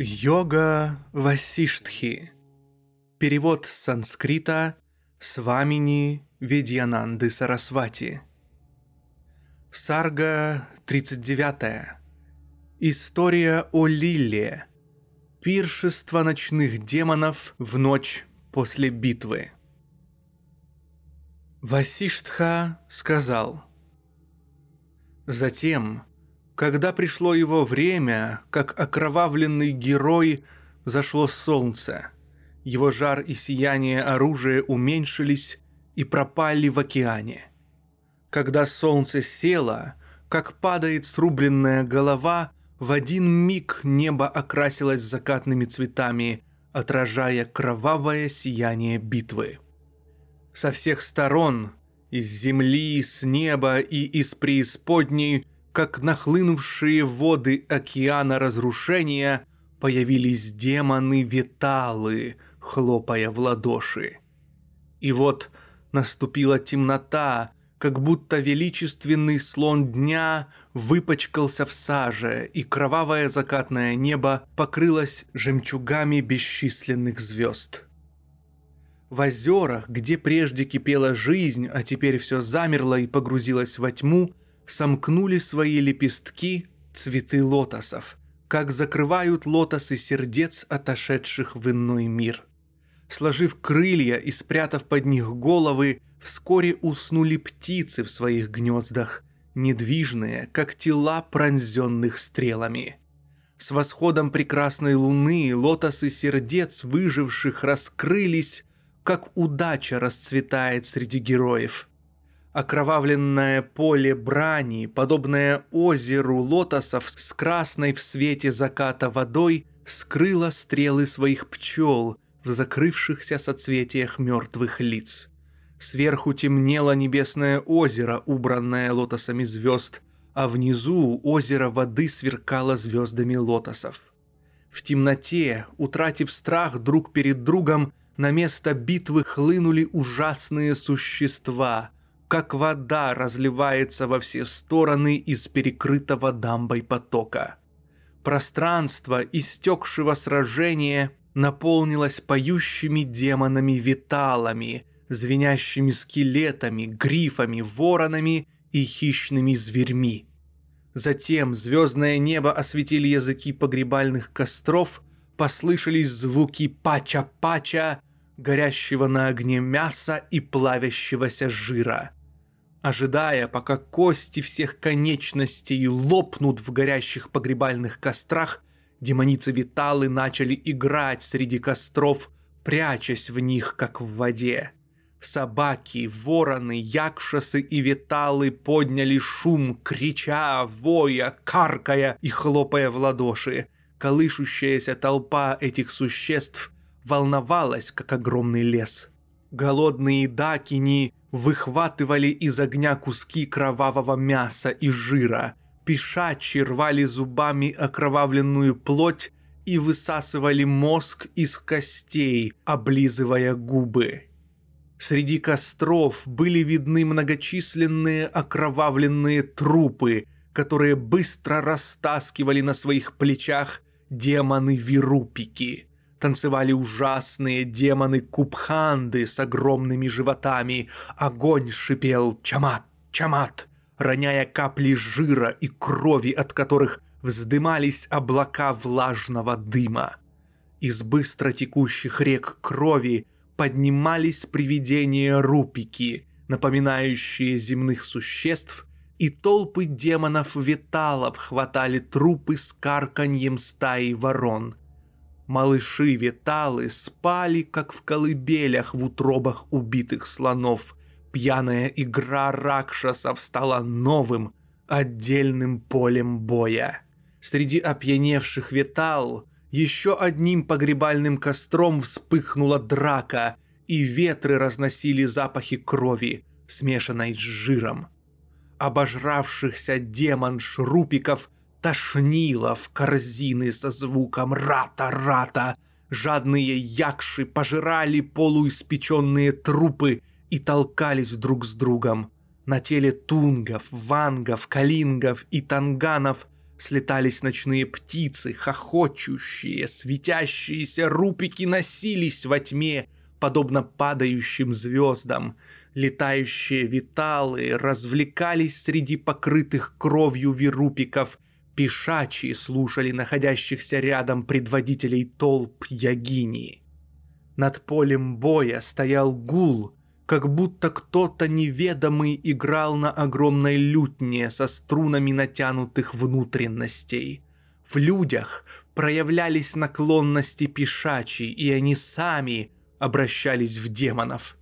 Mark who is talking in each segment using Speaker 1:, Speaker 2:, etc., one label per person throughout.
Speaker 1: Йога Васиштхи. Перевод с санскрита Свамини Ведьянанды Сарасвати. Сарга 39. История о Лиле. Пиршество ночных демонов в ночь после битвы. Васиштха сказал. Затем, когда пришло его время, как окровавленный герой, зашло солнце. Его жар и сияние оружия уменьшились и пропали в океане. Когда солнце село, как падает срубленная голова, в один миг небо окрасилось закатными цветами, отражая кровавое сияние битвы. Со всех сторон, из земли, с неба и из преисподней, как нахлынувшие воды океана разрушения, появились демоны-виталы, хлопая в ладоши. И вот наступила темнота, как будто величественный слон дня выпачкался в саже, и кровавое закатное небо покрылось жемчугами бесчисленных звезд. В озерах, где прежде кипела жизнь, а теперь все замерло и погрузилось во тьму, сомкнули свои лепестки цветы лотосов, как закрывают лотосы сердец, отошедших в иной мир. Сложив крылья и спрятав под них головы, вскоре уснули птицы в своих гнездах, недвижные, как тела пронзенных стрелами. С восходом прекрасной луны лотосы сердец выживших раскрылись, как удача расцветает среди героев. Окровавленное поле брани, подобное озеру лотосов с красной в свете заката водой, скрыло стрелы своих пчел в закрывшихся соцветиях мертвых лиц. Сверху темнело небесное озеро, убранное лотосами звезд, а внизу озеро воды сверкало звездами лотосов. В темноте, утратив страх друг перед другом, на место битвы хлынули ужасные существа, как вода разливается во все стороны из перекрытого дамбой потока. Пространство истекшего сражения наполнилось поющими демонами-виталами, звенящими скелетами, грифами, воронами и хищными зверьми. Затем звездное небо осветили языки погребальных костров, послышались звуки пача-пача, горящего на огне мяса и плавящегося жира. Ожидая, пока кости всех конечностей лопнут в горящих погребальных кострах, демоницы-виталы начали играть среди костров, прячась в них, как в воде. Собаки, вороны, якшасы и виталы подняли шум, крича, воя, каркая и хлопая в ладоши. Колышущаяся толпа этих существ волновалась, как огромный лес. Голодные дакини выхватывали из огня куски кровавого мяса и жира, пешачи рвали зубами окровавленную плоть и высасывали мозг из костей, облизывая губы. Среди костров были видны многочисленные окровавленные трупы, которые быстро растаскивали на своих плечах демоны-вирупики. Танцевали ужасные демоны-кубханды с огромными животами. Огонь шипел «Чамат! Чамат!», роняя капли жира и крови, от которых вздымались облака влажного дыма. Из быстро текущих рек крови поднимались привидения рупики, напоминающие земных существ, и толпы демонов-виталов хватали трупы с карканьем стаи ворон. Малыши-виталы спали, как в колыбелях в утробах убитых слонов. Пьяная игра ракшасов стала новым, отдельным полем боя. Среди опьяневших ветал еще одним погребальным костром вспыхнула драка, и ветры разносили запахи крови, смешанной с жиром. Обожравшихся демон-шрупиков тошнило в корзины со звуком «рата-рата», Жадные якши пожирали полуиспеченные трупы и толкались друг с другом. На теле тунгов, вангов, калингов и танганов слетались ночные птицы, хохочущие, светящиеся рупики носились во тьме, подобно падающим звездам. Летающие виталы развлекались среди покрытых кровью вирупиков Пешачи слушали находящихся рядом предводителей толп Ягини. Над полем боя стоял гул, как будто кто-то неведомый играл на огромной лютне со струнами натянутых внутренностей. В людях проявлялись наклонности пешачи, и они сами обращались в демонов.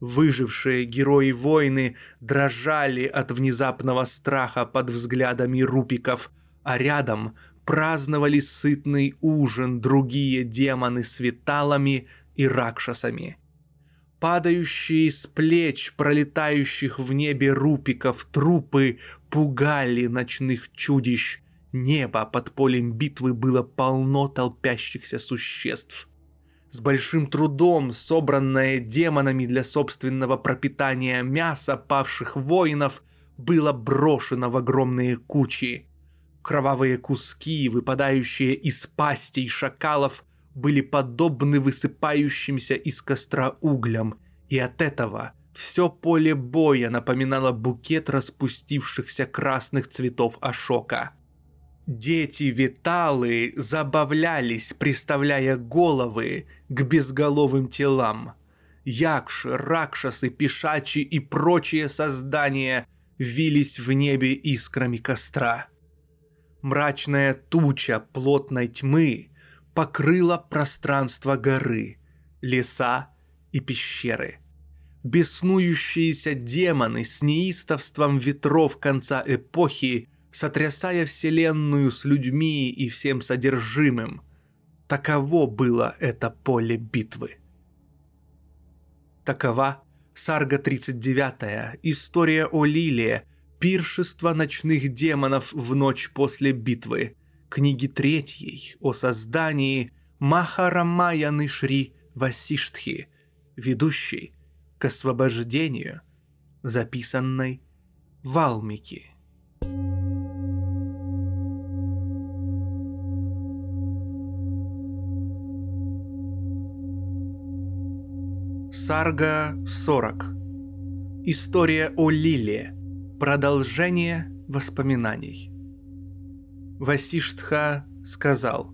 Speaker 1: Выжившие герои-воины дрожали от внезапного страха под взглядами рупиков, а рядом праздновали сытный ужин другие демоны с виталами и ракшасами. Падающие с плеч пролетающих в небе рупиков трупы пугали ночных чудищ. Небо под полем битвы было полно толпящихся существ. С большим трудом собранное демонами для собственного пропитания мясо павших воинов было брошено в огромные кучи. Кровавые куски, выпадающие из пастей шакалов, были подобны высыпающимся из костра углям, и от этого все поле боя напоминало букет распустившихся красных цветов Ашока. Дети Виталы забавлялись, приставляя головы к безголовым телам. Якши, ракшасы, пешачи и прочие создания вились в небе искрами костра. Мрачная туча плотной тьмы покрыла пространство горы, леса и пещеры. Беснующиеся демоны с неистовством ветров конца эпохи, сотрясая вселенную с людьми и всем содержимым. Таково было это поле битвы. Такова Сарга 39, история о Лилии, Пиршество ночных демонов в ночь после битвы. Книги третьей о создании Махарамаяны Шри Васиштхи, ведущей к освобождению, записанной Валмики. Сарга 40. История о Лиле – Продолжение воспоминаний. Васиштха сказал,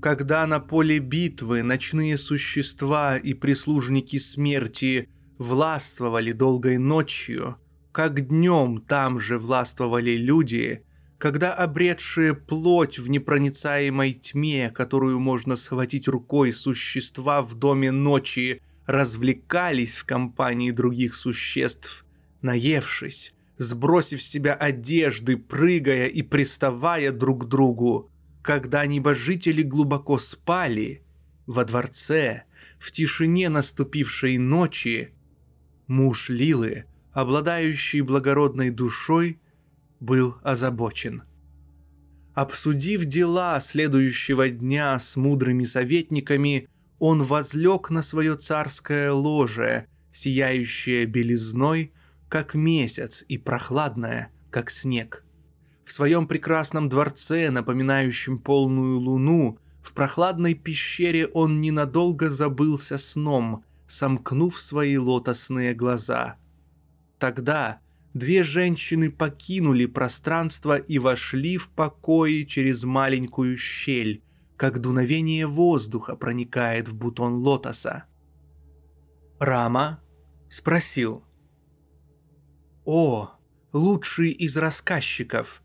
Speaker 1: «Когда на поле битвы ночные существа и прислужники смерти властвовали долгой ночью, как днем там же властвовали люди, когда обретшие плоть в непроницаемой тьме, которую можно схватить рукой существа в доме ночи, развлекались в компании других существ, наевшись, сбросив с себя одежды, прыгая и приставая друг к другу. Когда небожители глубоко спали, во дворце, в тишине наступившей ночи, муж Лилы, обладающий благородной душой, был озабочен. Обсудив дела следующего дня с мудрыми советниками, он возлег на свое царское ложе, сияющее белизной, как месяц, и прохладная, как снег. В своем прекрасном дворце, напоминающем полную луну, в прохладной пещере он ненадолго забылся сном, сомкнув свои лотосные глаза. Тогда две женщины покинули пространство и вошли в покои через маленькую щель, как дуновение воздуха проникает в бутон лотоса. Рама спросил – о, лучший из рассказчиков!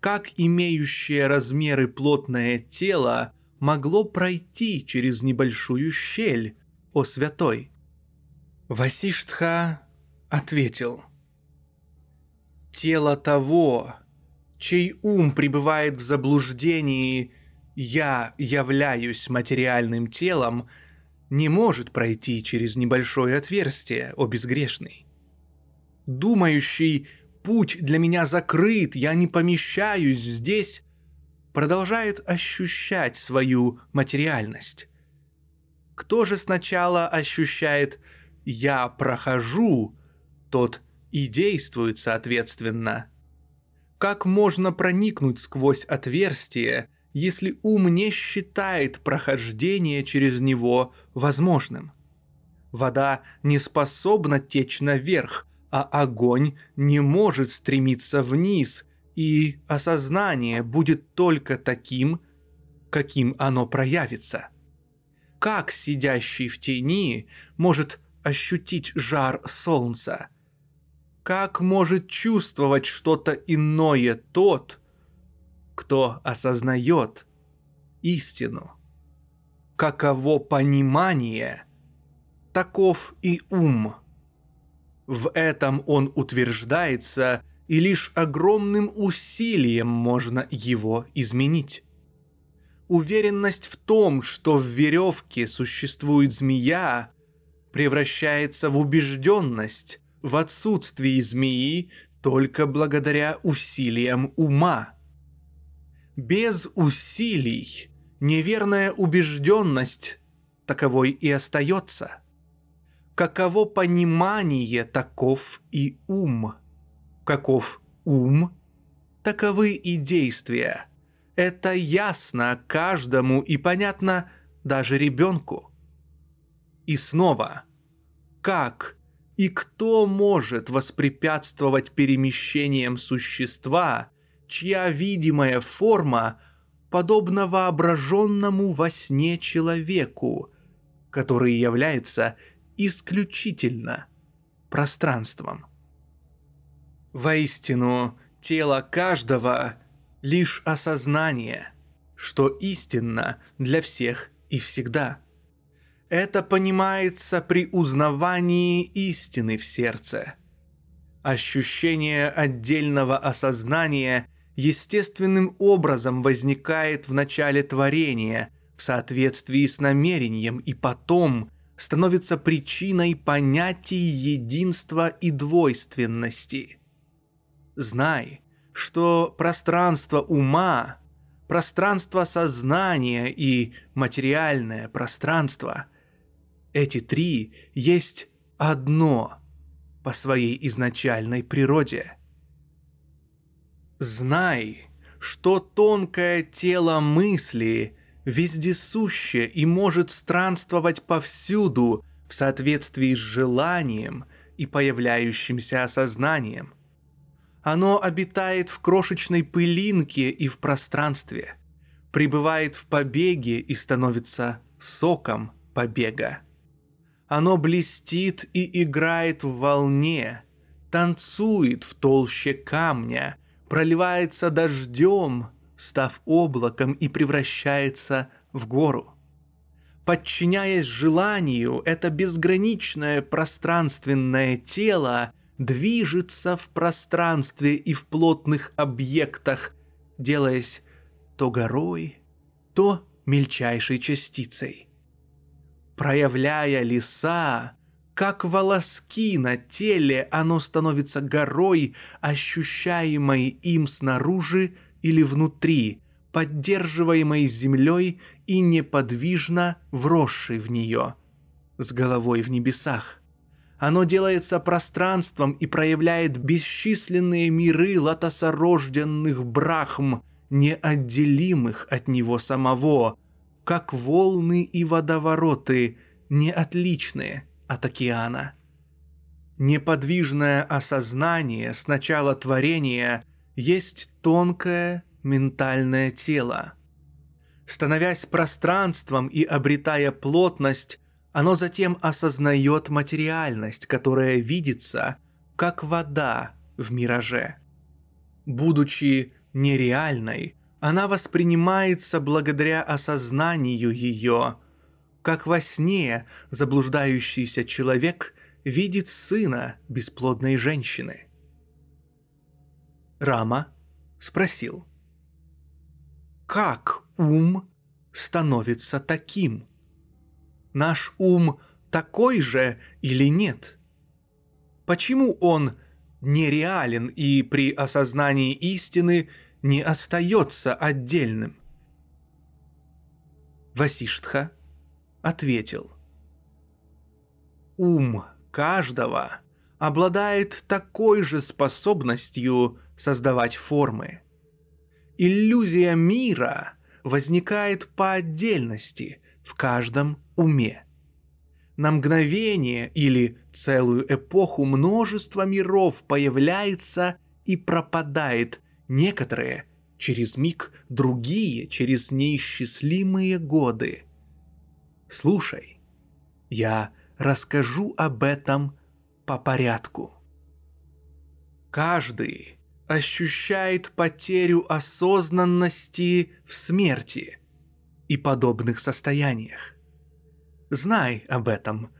Speaker 1: Как имеющее размеры плотное тело могло пройти через небольшую щель, о святой? Васиштха ответил. Тело того, чей ум пребывает в заблуждении «я являюсь материальным телом», не может пройти через небольшое отверстие, о безгрешный. Думающий «путь для меня закрыт, я не помещаюсь здесь», продолжает ощущать свою материальность. Кто же сначала ощущает «я прохожу», тот и действует соответственно. Как можно проникнуть сквозь отверстие, если ум не считает прохождение через него возможным? Вода не способна течь наверх, а огонь не может стремиться вниз, и осознание будет только таким, каким оно проявится. Как сидящий в тени может ощутить жар солнца? Как может чувствовать что-то иное тот, кто осознает истину? Каково понимание, таков и ум. В этом он утверждается – и лишь огромным усилием можно его изменить. Уверенность в том, что в веревке существует змея, превращается в убежденность в отсутствии змеи только благодаря усилиям ума. Без усилий неверная убежденность таковой и остается. Каково понимание, таков и ум – Каков ум, таковы и действия. Это ясно каждому и понятно даже ребенку. И снова, как и кто может воспрепятствовать перемещениям существа, чья видимая форма подобна воображенному во сне человеку, который является исключительно пространством. Воистину, тело каждого — лишь осознание, что истинно для всех и всегда. Это понимается при узнавании истины в сердце. Ощущение отдельного осознания естественным образом возникает в начале творения в соответствии с намерением и потом становится причиной понятий единства и двойственности – Знай, что пространство ума, пространство сознания и материальное пространство – эти три есть одно по своей изначальной природе. Знай, что тонкое тело мысли вездесуще и может странствовать повсюду в соответствии с желанием и появляющимся осознанием – оно обитает в крошечной пылинке и в пространстве, пребывает в побеге и становится соком побега. Оно блестит и играет в волне, танцует в толще камня, проливается дождем, став облаком и превращается в гору. Подчиняясь желанию, это безграничное пространственное тело – движется в пространстве и в плотных объектах, делаясь то горой, то мельчайшей частицей. Проявляя леса, как волоски на теле, оно становится горой, ощущаемой им снаружи или внутри, поддерживаемой землей и неподвижно вросшей в нее, с головой в небесах. Оно делается пространством и проявляет бесчисленные миры лотосорожденных брахм, неотделимых от него самого, как волны и водовороты, неотличные от океана. Неподвижное осознание с начала творения есть тонкое ментальное тело. Становясь пространством и обретая плотность, оно затем осознает материальность, которая видится, как вода в мираже. Будучи нереальной, она воспринимается благодаря осознанию ее, как во сне заблуждающийся человек видит сына бесплодной женщины. Рама спросил. Как ум становится таким? Наш ум такой же или нет? Почему он нереален и при осознании истины не остается отдельным? Васиштха ответил. Ум каждого обладает такой же способностью создавать формы. Иллюзия мира возникает по отдельности в каждом уме. На мгновение или целую эпоху множество миров появляется и пропадает, некоторые через миг, другие через неисчислимые годы. Слушай, я расскажу об этом по порядку. Каждый ощущает потерю осознанности в смерти и подобных состояниях. Знай об этом,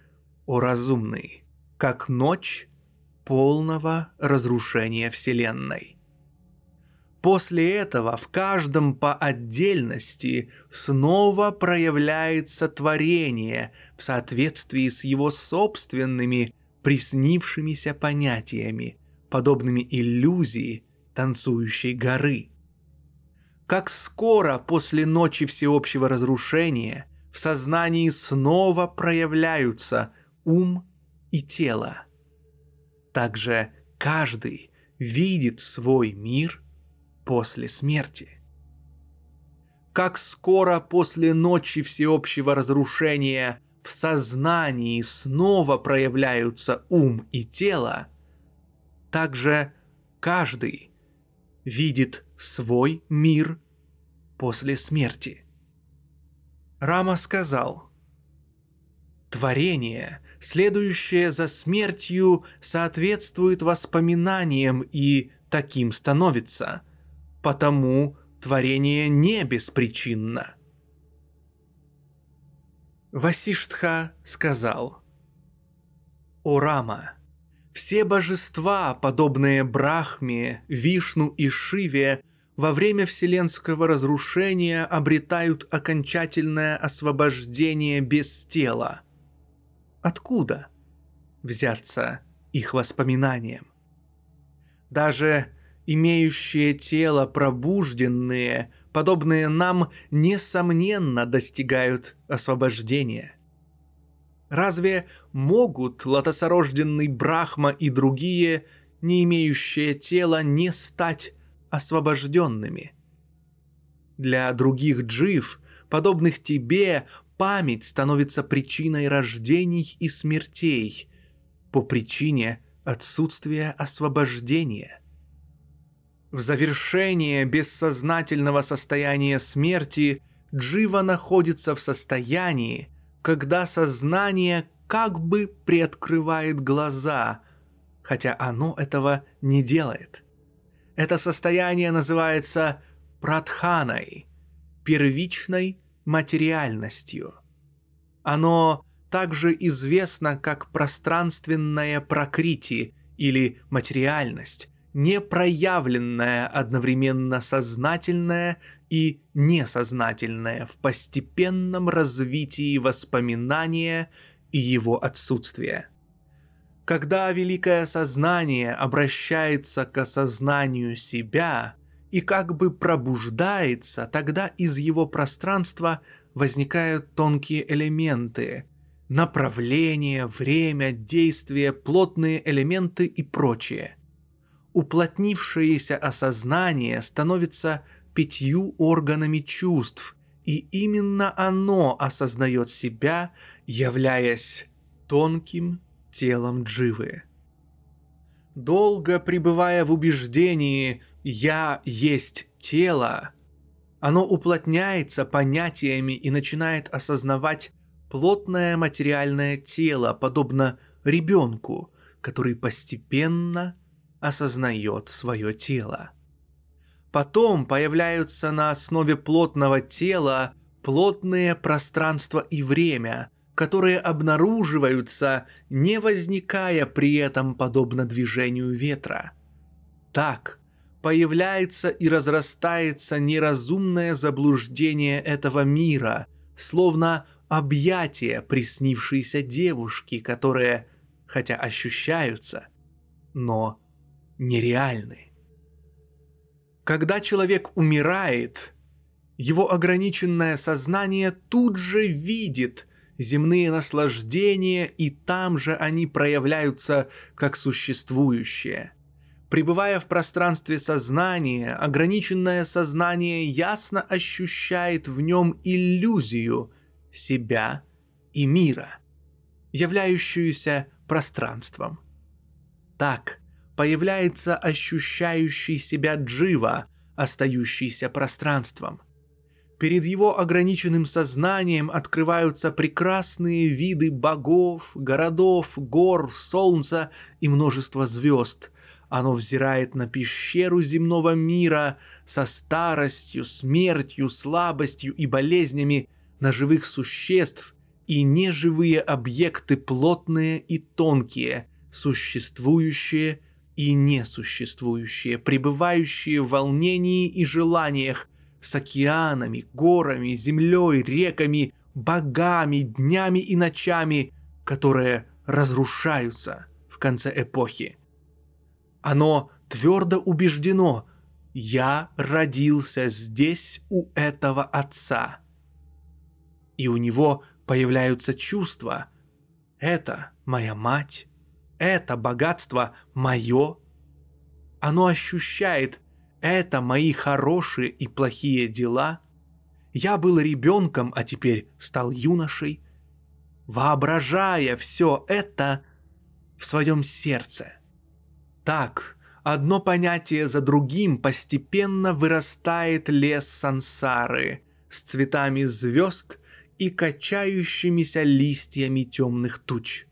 Speaker 1: о разумный, как ночь полного разрушения Вселенной. После этого в каждом по отдельности снова проявляется творение в соответствии с его собственными приснившимися понятиями, подобными иллюзии танцующей горы. Как скоро после ночи всеобщего разрушения в сознании снова проявляются ум и тело. Также каждый видит свой мир после смерти. Как скоро после ночи всеобщего разрушения в сознании снова проявляются ум и тело, также каждый видит свой мир после смерти. Рама сказал, «Творение, следующее за смертью, соответствует воспоминаниям и таким становится, потому творение не беспричинно». Васиштха сказал, «О Рама, все божества, подобные Брахме, Вишну и Шиве, во время вселенского разрушения обретают окончательное освобождение без тела. Откуда взяться их воспоминаниям? Даже имеющие тело пробужденные – подобные нам, несомненно достигают освобождения. Разве могут лотосорожденный Брахма и другие, не имеющие тела, не стать освобожденными? Для других джив, подобных тебе, память становится причиной рождений и смертей по причине отсутствия освобождения – в завершение бессознательного состояния смерти Джива находится в состоянии, когда сознание как бы приоткрывает глаза, хотя оно этого не делает. Это состояние называется пратханой, первичной материальностью. Оно также известно как пространственное прокрити или материальность, непроявленное одновременно сознательное и несознательное в постепенном развитии воспоминания и его отсутствия. Когда великое сознание обращается к осознанию себя и как бы пробуждается, тогда из его пространства возникают тонкие элементы, направление, время, действие, плотные элементы и прочее – уплотнившееся осознание становится пятью органами чувств, и именно оно осознает себя, являясь тонким телом дживы. Долго пребывая в убеждении «я есть тело», оно уплотняется понятиями и начинает осознавать плотное материальное тело, подобно ребенку, который постепенно осознает свое тело. Потом появляются на основе плотного тела плотные пространство и время, которые обнаруживаются, не возникая при этом подобно движению ветра. Так, появляется и разрастается неразумное заблуждение этого мира, словно объятия приснившейся девушки, которые, хотя ощущаются, но нереальны. Когда человек умирает, его ограниченное сознание тут же видит земные наслаждения, и там же они проявляются как существующие. Пребывая в пространстве сознания, ограниченное сознание ясно ощущает в нем иллюзию себя и мира, являющуюся пространством. Так появляется ощущающий себя джива, остающийся пространством – Перед его ограниченным сознанием открываются прекрасные виды богов, городов, гор, солнца и множество звезд. Оно взирает на пещеру земного мира со старостью, смертью, слабостью и болезнями, на живых существ и неживые объекты плотные и тонкие, существующие и несуществующие, пребывающие в волнении и желаниях, с океанами, горами, землей, реками, богами, днями и ночами, которые разрушаются в конце эпохи. Оно твердо убеждено, я родился здесь у этого отца. И у него появляются чувства. Это моя мать, это богатство мое. Оно ощущает это мои хорошие и плохие дела. Я был ребенком, а теперь стал юношей, воображая все это в своем сердце. Так, одно понятие за другим постепенно вырастает лес сансары с цветами звезд и качающимися листьями темных туч.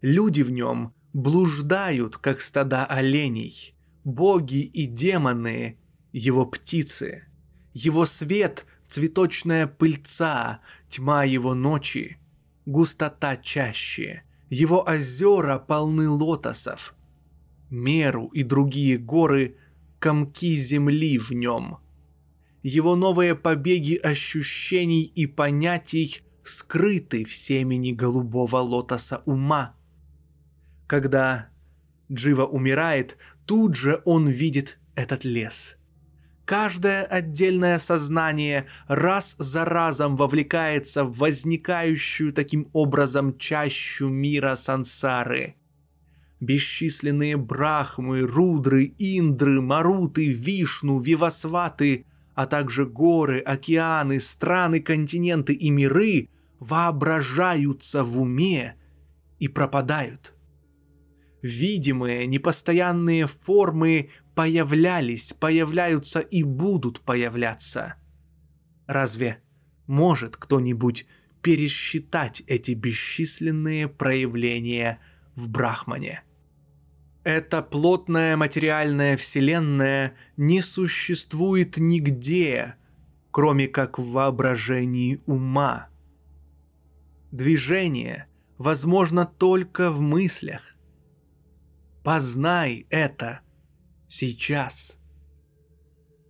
Speaker 1: Люди в нем блуждают, как стада оленей, боги и демоны, его птицы, его свет — цветочная пыльца, тьма его ночи, густота чаще, его озера полны лотосов, меру и другие горы — комки земли в нем. Его новые побеги ощущений и понятий скрыты в семени голубого лотоса ума. Когда Джива умирает, тут же он видит этот лес. Каждое отдельное сознание раз за разом вовлекается в возникающую таким образом чащу мира сансары. Бесчисленные брахмы, рудры, индры, маруты, вишну, вивасваты, а также горы, океаны, страны, континенты и миры воображаются в уме и пропадают – видимые, непостоянные формы появлялись, появляются и будут появляться. Разве может кто-нибудь пересчитать эти бесчисленные проявления в Брахмане? Эта плотная материальная вселенная не существует нигде, кроме как в воображении ума. Движение возможно только в мыслях. Познай это сейчас.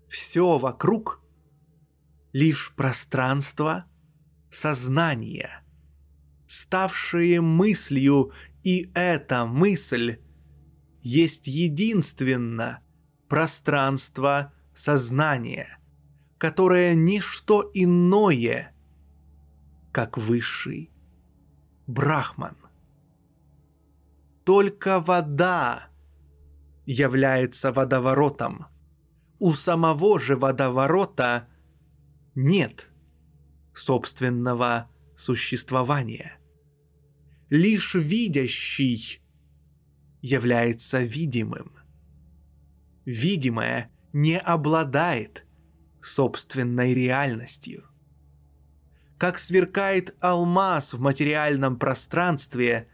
Speaker 1: Все вокруг — лишь пространство сознания, ставшее мыслью, и эта мысль есть единственно пространство сознания, которое ничто иное, как высший Брахман только вода является водоворотом. У самого же водоворота нет собственного существования. Лишь видящий является видимым. Видимое не обладает собственной реальностью. Как сверкает алмаз в материальном пространстве,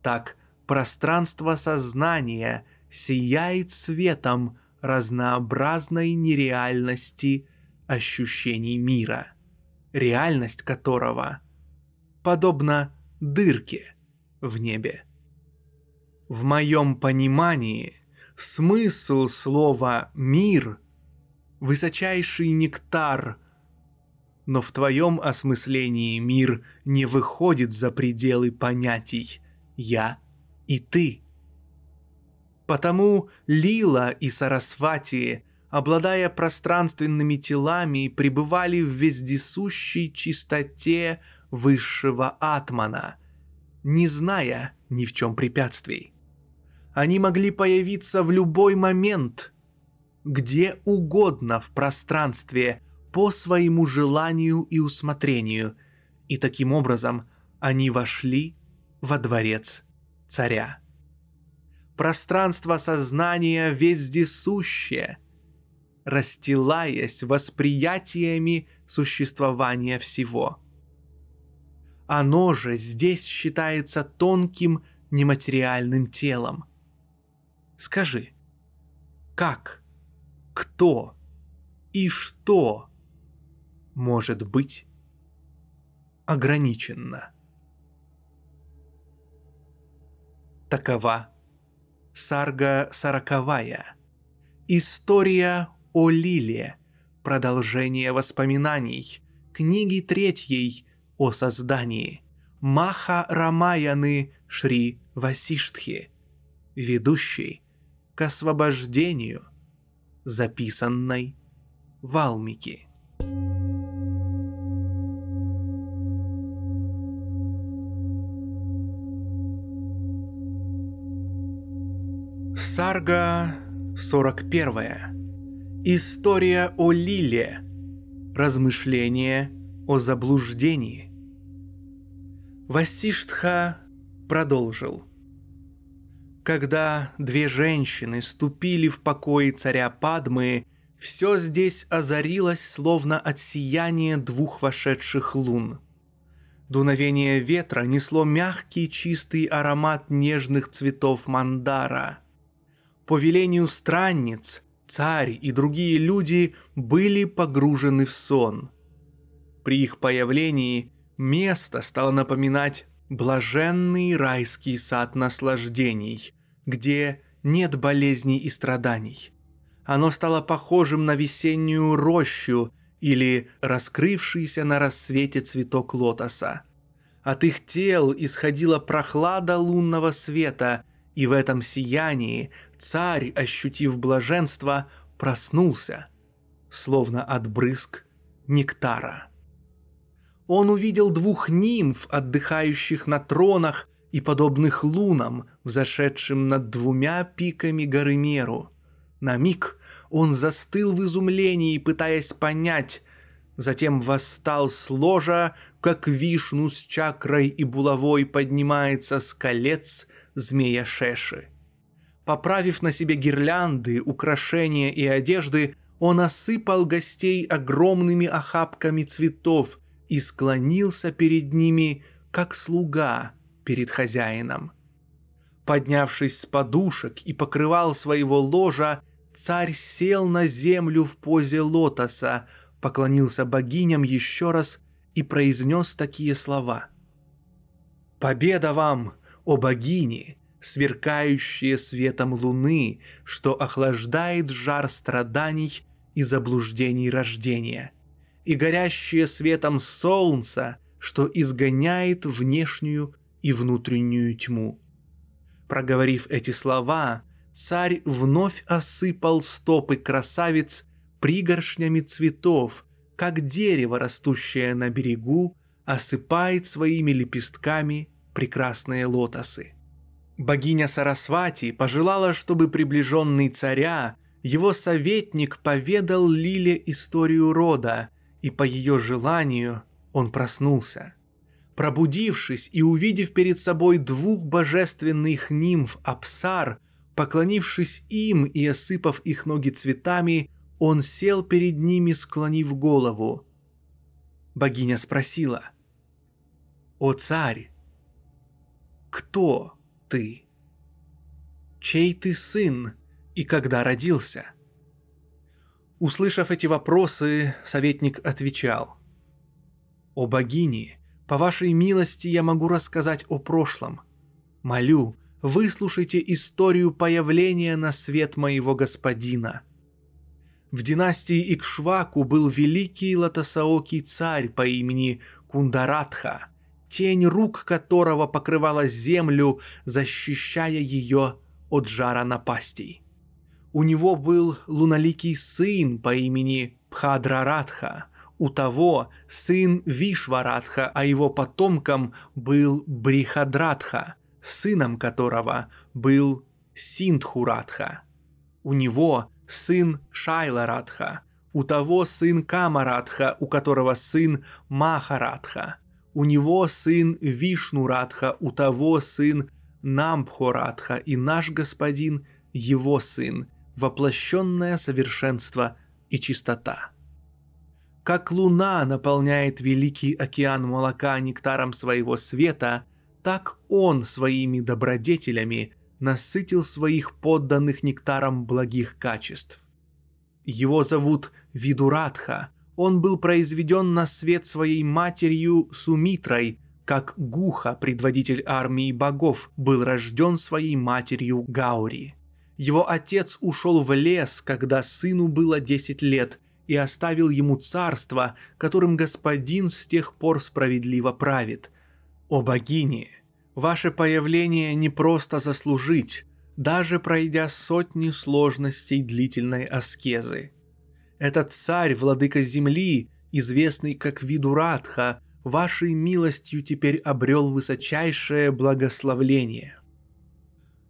Speaker 1: так пространство сознания сияет светом разнообразной нереальности ощущений мира, реальность которого подобна дырке в небе. В моем понимании смысл слова «мир» — высочайший нектар, но в твоем осмыслении мир не выходит за пределы понятий «я» и «ты». Потому Лила и Сарасвати, обладая пространственными телами, пребывали в вездесущей чистоте высшего атмана, не зная ни в чем препятствий. Они могли появиться в любой момент, где угодно в пространстве по своему желанию и усмотрению, и таким образом они вошли во дворец царя. Пространство сознания вездесущее, расстилаясь восприятиями существования всего. Оно же здесь считается тонким нематериальным телом. Скажи, как, кто и что может быть ограниченно? Такова Сарга Сороковая. История о Лиле. Продолжение воспоминаний. Книги третьей о создании. Маха Рамаяны Шри Васиштхи. Ведущий к освобождению, записанной Валмики. Сарга 41. История о Лиле. Размышление о заблуждении. Васиштха продолжил. Когда две женщины ступили в покои царя Падмы, все здесь озарилось, словно от сияния двух вошедших лун. Дуновение ветра несло мягкий чистый аромат нежных цветов мандара. По велению странниц, царь и другие люди были погружены в сон. При их появлении место стало напоминать блаженный райский сад наслаждений, где нет болезней и страданий. Оно стало похожим на весеннюю рощу или раскрывшийся на рассвете цветок лотоса. От их тел исходила прохлада лунного света, и в этом сиянии царь, ощутив блаженство, проснулся, словно от брызг нектара он увидел двух нимф, отдыхающих на тронах и подобных лунам, взошедшим над двумя пиками горы Меру. На миг он застыл в изумлении, пытаясь понять, затем восстал с ложа, как вишну с чакрой и булавой поднимается с колец змея Шеши. Поправив на себе гирлянды, украшения и одежды, он осыпал гостей огромными охапками цветов, и склонился перед ними, как слуга перед хозяином. Поднявшись с подушек и покрывал своего ложа, царь сел на землю в позе лотоса, поклонился богиням еще раз и произнес такие слова. «Победа вам, о богини, сверкающие светом луны, что охлаждает жар страданий и заблуждений рождения и горящее светом солнца, что изгоняет внешнюю и внутреннюю тьму. Проговорив эти слова, царь вновь осыпал стопы красавиц пригоршнями цветов, как дерево, растущее на берегу, осыпает своими лепестками прекрасные лотосы. Богиня Сарасвати пожелала, чтобы приближенный царя, его советник поведал Лиле историю рода, и по ее желанию он проснулся. Пробудившись и увидев перед собой двух божественных нимф Апсар, поклонившись им и осыпав их ноги цветами, он сел перед ними, склонив голову. Богиня спросила, «О царь, кто ты? Чей ты сын и когда родился?» Услышав эти вопросы, советник отвечал. «О богини, по вашей милости я могу рассказать о прошлом. Молю, выслушайте историю появления на свет моего господина. В династии Икшваку был великий латосаокий царь по имени Кундаратха, тень рук которого покрывала землю, защищая ее от жара напастей. У него был луналикий сын по имени Пхадраратха, у того сын Вишваратха, а его потомком был Брихадратха, сыном которого был Синдхуратха. У него сын Шайларатха, у того сын Камаратха, у которого сын Махаратха. У него сын Вишнуратха, у того сын Намбхоратха, и наш господин – его сын, воплощенное совершенство и чистота. Как луна наполняет великий океан молока нектаром своего света, так он своими добродетелями насытил своих подданных нектаром благих качеств. Его зовут Видурадха, он был произведен на свет своей матерью Сумитрой, как Гуха, предводитель армии богов, был рожден своей матерью Гаури. Его отец ушел в лес, когда сыну было 10 лет, и оставил ему царство, которым господин с тех пор справедливо правит. О богини, ваше появление не просто заслужить, даже пройдя сотни сложностей длительной аскезы. Этот царь, владыка земли, известный как Видурадха, вашей милостью теперь обрел высочайшее благословление –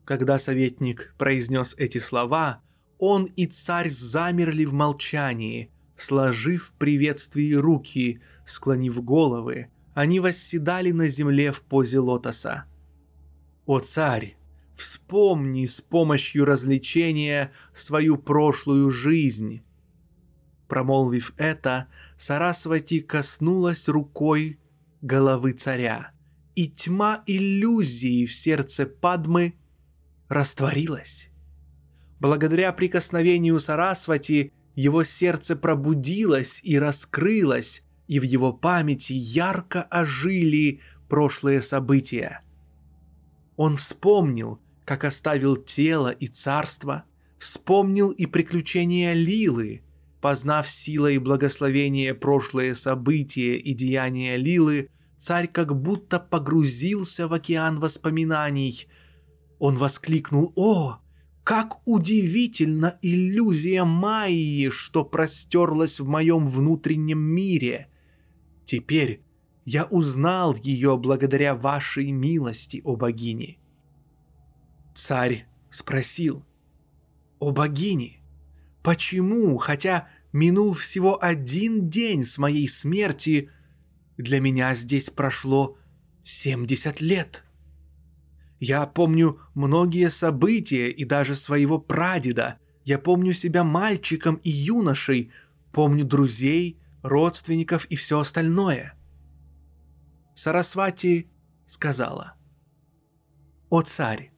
Speaker 1: когда советник произнес эти слова, он и царь замерли в молчании, сложив приветствии руки, склонив головы, они восседали на земле в позе лотоса. «О царь, вспомни с помощью развлечения свою прошлую жизнь!» Промолвив это, Сарасвати коснулась рукой головы царя, и тьма иллюзии в сердце Падмы растворилось. Благодаря прикосновению Сарасвати его сердце пробудилось и раскрылось, и в его памяти ярко ожили прошлые события. Он вспомнил, как оставил тело и царство, вспомнил и приключения Лилы, познав силой и благословение прошлые события и деяния Лилы, царь как будто погрузился в океан воспоминаний – он воскликнул «О, как удивительна иллюзия Майи, что простерлась в моем внутреннем мире! Теперь я узнал ее благодаря вашей милости, о богини!» Царь спросил «О богини, почему, хотя минул всего один день с моей смерти, для меня здесь прошло семьдесят лет?» Я помню многие события и даже своего прадеда. Я помню себя мальчиком и юношей, помню друзей, родственников и все остальное. Сарасвати сказала. «О царь,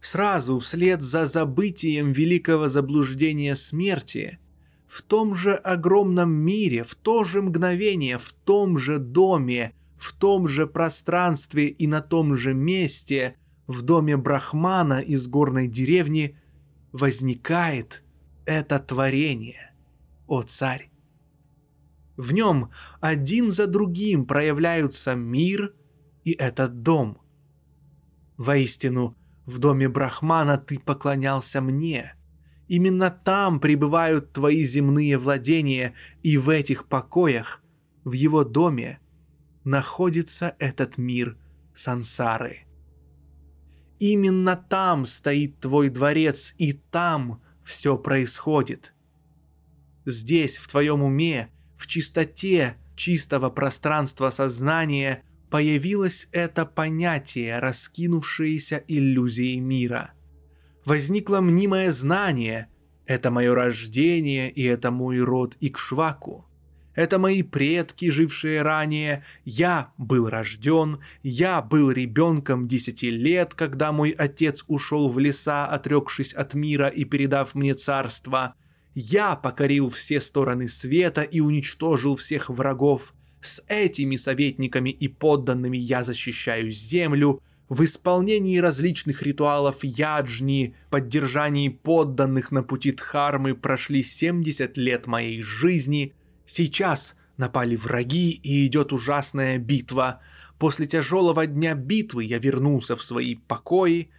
Speaker 1: сразу вслед за забытием великого заблуждения смерти, в том же огромном мире, в то же мгновение, в том же доме, в том же пространстве и на том же месте, в доме Брахмана из горной деревни, возникает это творение, о царь. В нем один за другим проявляются мир и этот дом. Воистину, в доме Брахмана ты поклонялся мне. Именно там пребывают твои земные владения, и в этих покоях, в его доме, находится этот мир сансары. Именно там стоит твой дворец, и там все происходит. Здесь, в твоем уме, в чистоте чистого пространства сознания появилось это понятие, раскинувшееся иллюзией мира. Возникло мнимое знание – это мое рождение и это мой род Икшваку. Это мои предки, жившие ранее. Я был рожден, я был ребенком десяти лет, когда мой отец ушел в леса, отрекшись от мира и передав мне царство. Я покорил все стороны света и уничтожил всех врагов. С этими советниками и подданными я защищаю землю. В исполнении различных ритуалов яджни, поддержании подданных на пути Дхармы прошли 70 лет моей жизни. Сейчас напали враги и идет ужасная битва. После тяжелого дня битвы я вернулся в свои покои.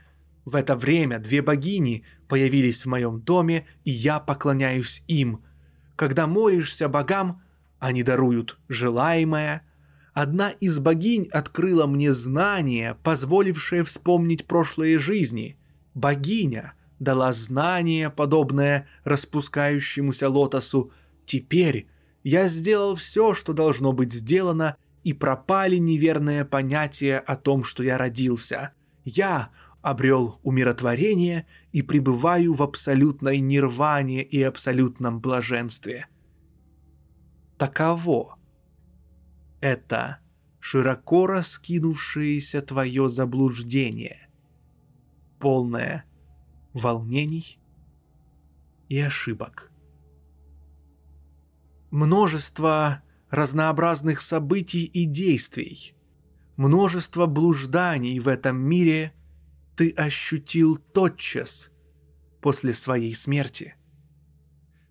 Speaker 1: В это время две богини появились в моем доме, и я поклоняюсь им. Когда молишься богам, они даруют желаемое – Одна из богинь открыла мне знание, позволившее вспомнить прошлые жизни. Богиня дала знание, подобное распускающемуся лотосу. Теперь я сделал все, что должно быть сделано, и пропали неверные понятия о том, что я родился. Я обрел умиротворение и пребываю в абсолютной нирване и абсолютном блаженстве. Таково это широко раскинувшееся твое заблуждение, полное волнений и ошибок. Множество разнообразных событий и действий, множество блужданий в этом мире ты ощутил тотчас после своей смерти.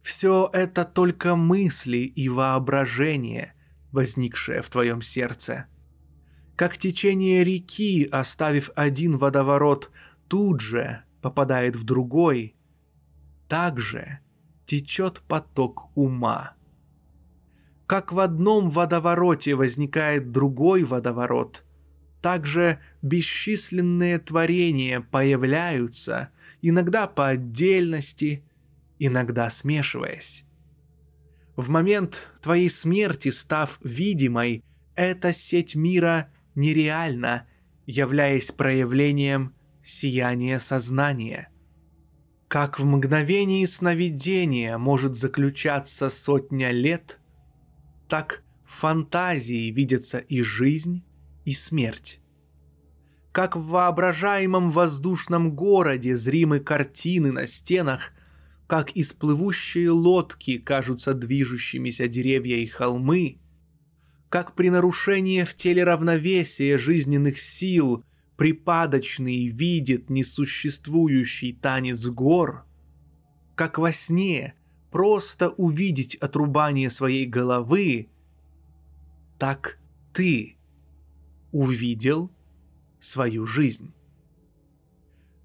Speaker 1: Все это только мысли и воображение – возникшее в твоем сердце. Как течение реки, оставив один водоворот, тут же попадает в другой, так же течет поток ума. Как в одном водовороте возникает другой водоворот, так же бесчисленные творения появляются, иногда по отдельности, иногда смешиваясь. В момент твоей смерти, став видимой, эта сеть мира нереальна, являясь проявлением сияния сознания. Как в мгновении сновидения может заключаться сотня лет, так в фантазии видятся и жизнь, и смерть. Как в воображаемом воздушном городе зримы картины на стенах, как из плывущей лодки кажутся движущимися деревья и холмы, как при нарушении в теле равновесия жизненных сил припадочный видит несуществующий танец гор, как во сне просто увидеть отрубание своей головы, так ты увидел свою жизнь.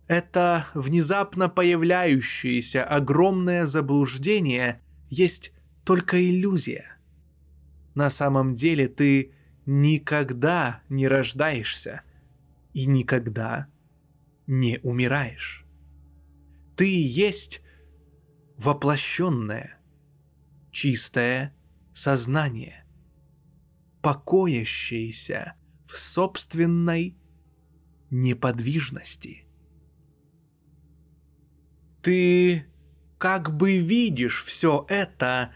Speaker 1: Это внезапно появляющееся огромное заблуждение есть только иллюзия. На самом деле ты никогда не рождаешься и никогда не умираешь. Ты есть воплощенное, чистое сознание, покоящееся в собственной неподвижности. Ты как бы видишь все это,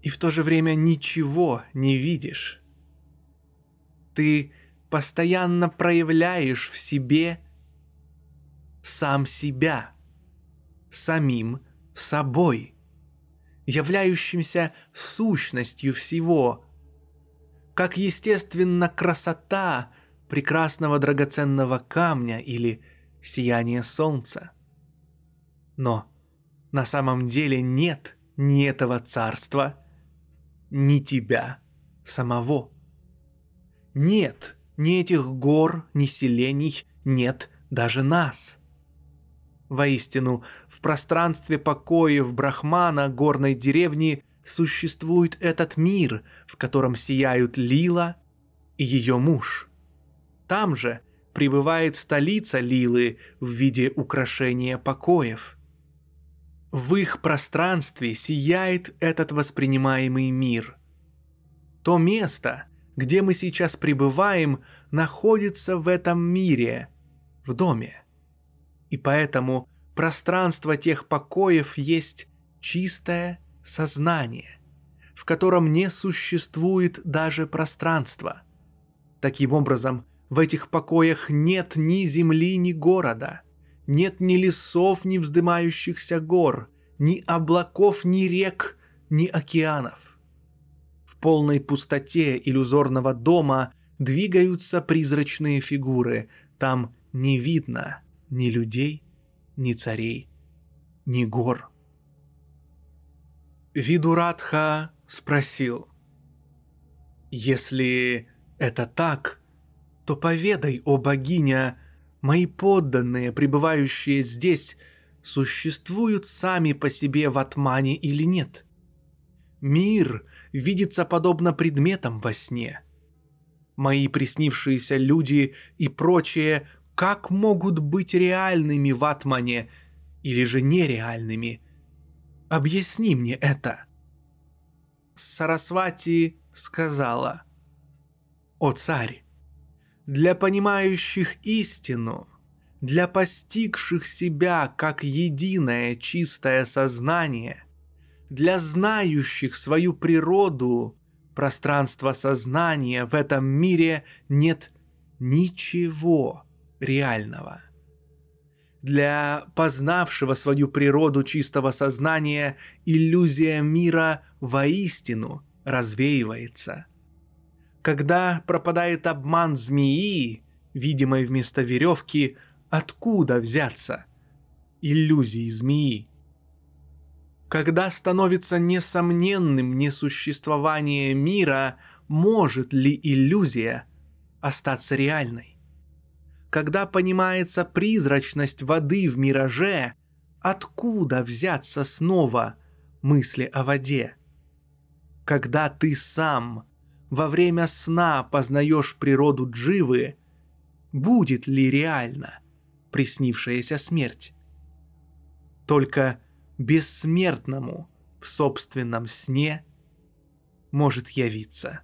Speaker 1: и в то же время ничего не видишь. Ты постоянно проявляешь в себе сам себя, самим собой, являющимся сущностью всего, как естественно красота прекрасного драгоценного камня или сияние солнца. Но на самом деле нет ни этого царства, ни тебя самого. Нет ни этих гор, ни селений, нет даже нас. Воистину, в пространстве покоев Брахмана горной деревни существует этот мир, в котором сияют Лила и ее муж. Там же пребывает столица Лилы в виде украшения покоев – в их пространстве сияет этот воспринимаемый мир. То место, где мы сейчас пребываем, находится в этом мире, в доме. И поэтому пространство тех покоев есть чистое сознание, в котором не существует даже пространства. Таким образом, в этих покоях нет ни земли, ни города – нет ни лесов, ни вздымающихся гор, ни облаков, ни рек, ни океанов. В полной пустоте иллюзорного дома двигаются призрачные фигуры, Там не видно ни людей, ни царей, ни гор. Видурадха спросил, «Если это так, то поведай, о богиня, мои подданные, пребывающие здесь, существуют сами по себе в Атмане или нет? Мир видится подобно предметам во сне. Мои приснившиеся люди и прочее как могут быть реальными в Атмане или же нереальными? Объясни мне это. Сарасвати сказала, «О царь, для понимающих истину, для постигших себя как единое чистое сознание, для знающих свою природу, пространство сознания в этом мире нет ничего реального. Для познавшего свою природу чистого сознания иллюзия мира воистину развеивается. Когда пропадает обман змеи, видимой вместо веревки, откуда взяться иллюзии змеи? Когда становится несомненным несуществование мира, может ли иллюзия остаться реальной? когда понимается призрачность воды в мираже, откуда взяться снова мысли о воде? Когда ты сам во время сна познаешь природу дживы, будет ли реально приснившаяся смерть? Только бессмертному в собственном сне может явиться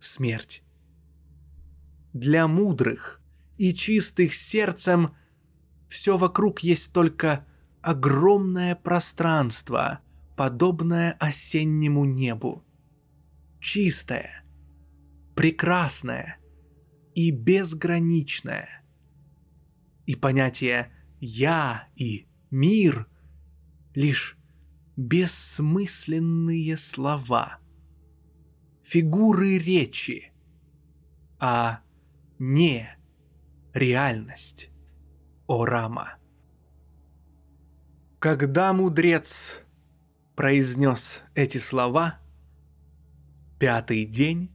Speaker 1: смерть. Для мудрых и чистых сердцем, все вокруг есть только огромное пространство, подобное осеннему небу. Чистое, прекрасное и безграничное. И понятие «я» и «мир» — лишь бессмысленные слова, фигуры речи, а не реальность. О Рама. Когда мудрец произнес эти слова, пятый день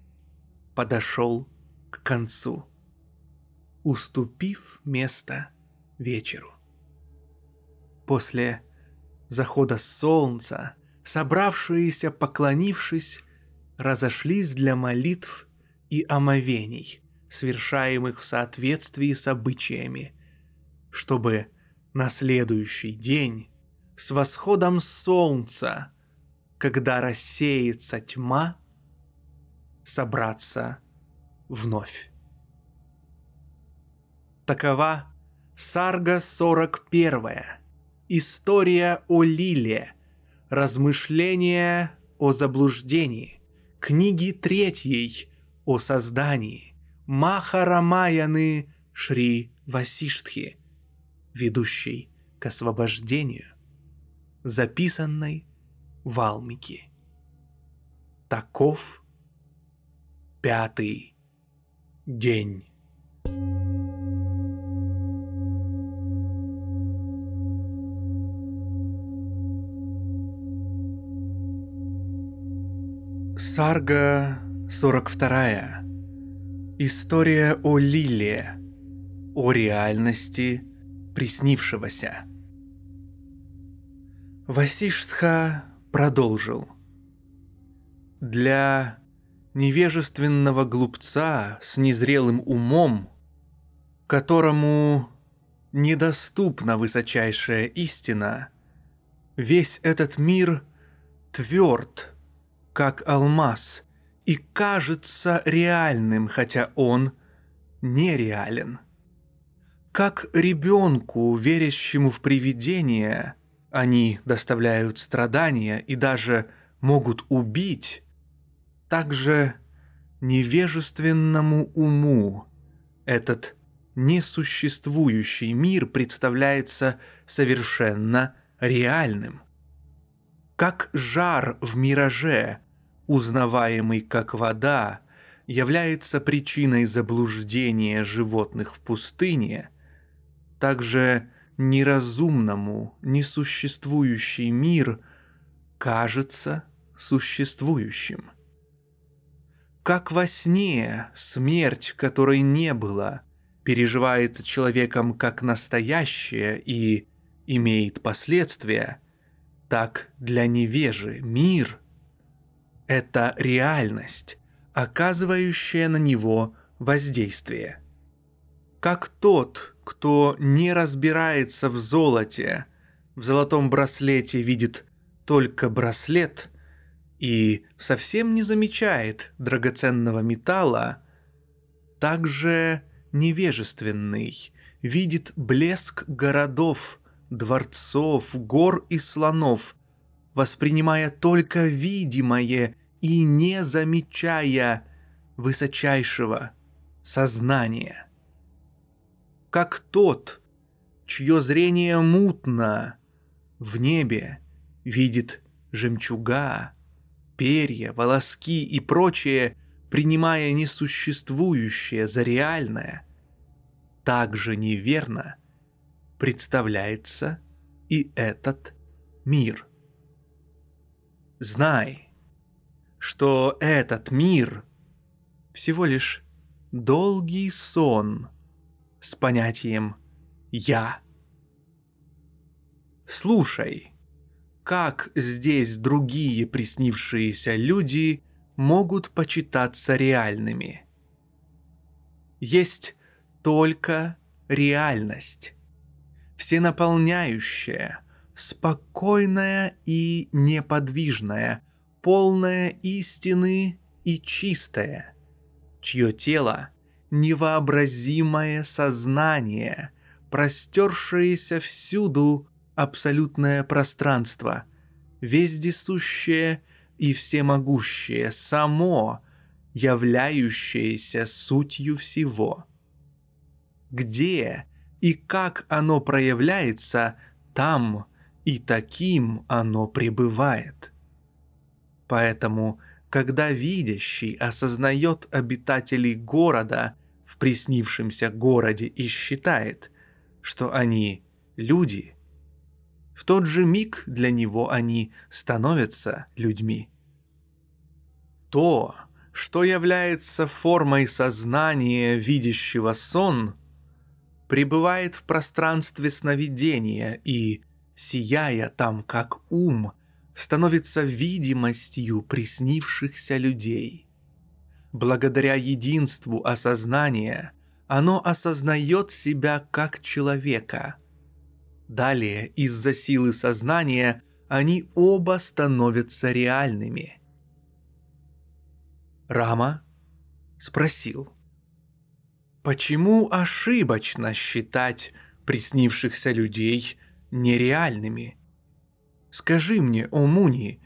Speaker 1: подошел к концу, уступив место вечеру. После захода солнца, собравшиеся, поклонившись, разошлись для молитв и омовений – совершаемых в соответствии с обычаями, чтобы на следующий день с восходом солнца, когда рассеется тьма, собраться вновь. Такова Сарга 41. История о Лиле. Размышления о заблуждении. Книги третьей о создании. Махарамаяны Шри Васиштхи, ведущий к освобождению, записанной в Алмике. Таков пятый день. Сарга 42. История о Лиле. О реальности приснившегося. Васиштха продолжил. Для невежественного глупца с незрелым умом, которому недоступна высочайшая истина, весь этот мир тверд, как алмаз, и кажется реальным, хотя он нереален. Как ребенку, верящему в привидения, они доставляют страдания и даже могут убить, также невежественному уму этот несуществующий мир представляется совершенно реальным. Как жар в мираже, узнаваемый как вода, является причиной заблуждения животных в пустыне, также неразумному, несуществующий мир кажется существующим. Как во сне смерть, которой не было, переживается человеком как настоящее и имеет последствия, так для невежи мир – это реальность, оказывающая на него воздействие. Как тот, кто не разбирается в золоте, в золотом браслете видит только браслет и совсем не замечает драгоценного металла, также невежественный видит блеск городов, дворцов, гор и слонов, воспринимая только видимое и не замечая высочайшего сознания. Как тот, чье зрение мутно, в небе видит жемчуга, перья, волоски и прочее, принимая несуществующее за реальное, также неверно представляется и этот мир. Знай, что этот мир всего лишь долгий сон – с понятием «я». Слушай, как здесь другие приснившиеся люди могут почитаться реальными? Есть только реальность, всенаполняющая, спокойная и неподвижная, полная истины и чистая, чье тело невообразимое сознание, простершееся всюду абсолютное пространство, вездесущее и всемогущее, само, являющееся сутью всего. Где и как оно проявляется, там и таким оно пребывает. Поэтому когда видящий осознает обитателей города в приснившемся городе и считает, что они люди, в тот же миг для него они становятся людьми. То, что является формой сознания видящего сон, пребывает в пространстве сновидения и, сияя там как ум, становится видимостью приснившихся людей. Благодаря единству осознания оно осознает себя как человека. Далее, из-за силы сознания, они оба становятся реальными. Рама спросил, почему ошибочно считать приснившихся людей нереальными? Скажи мне, о Муни,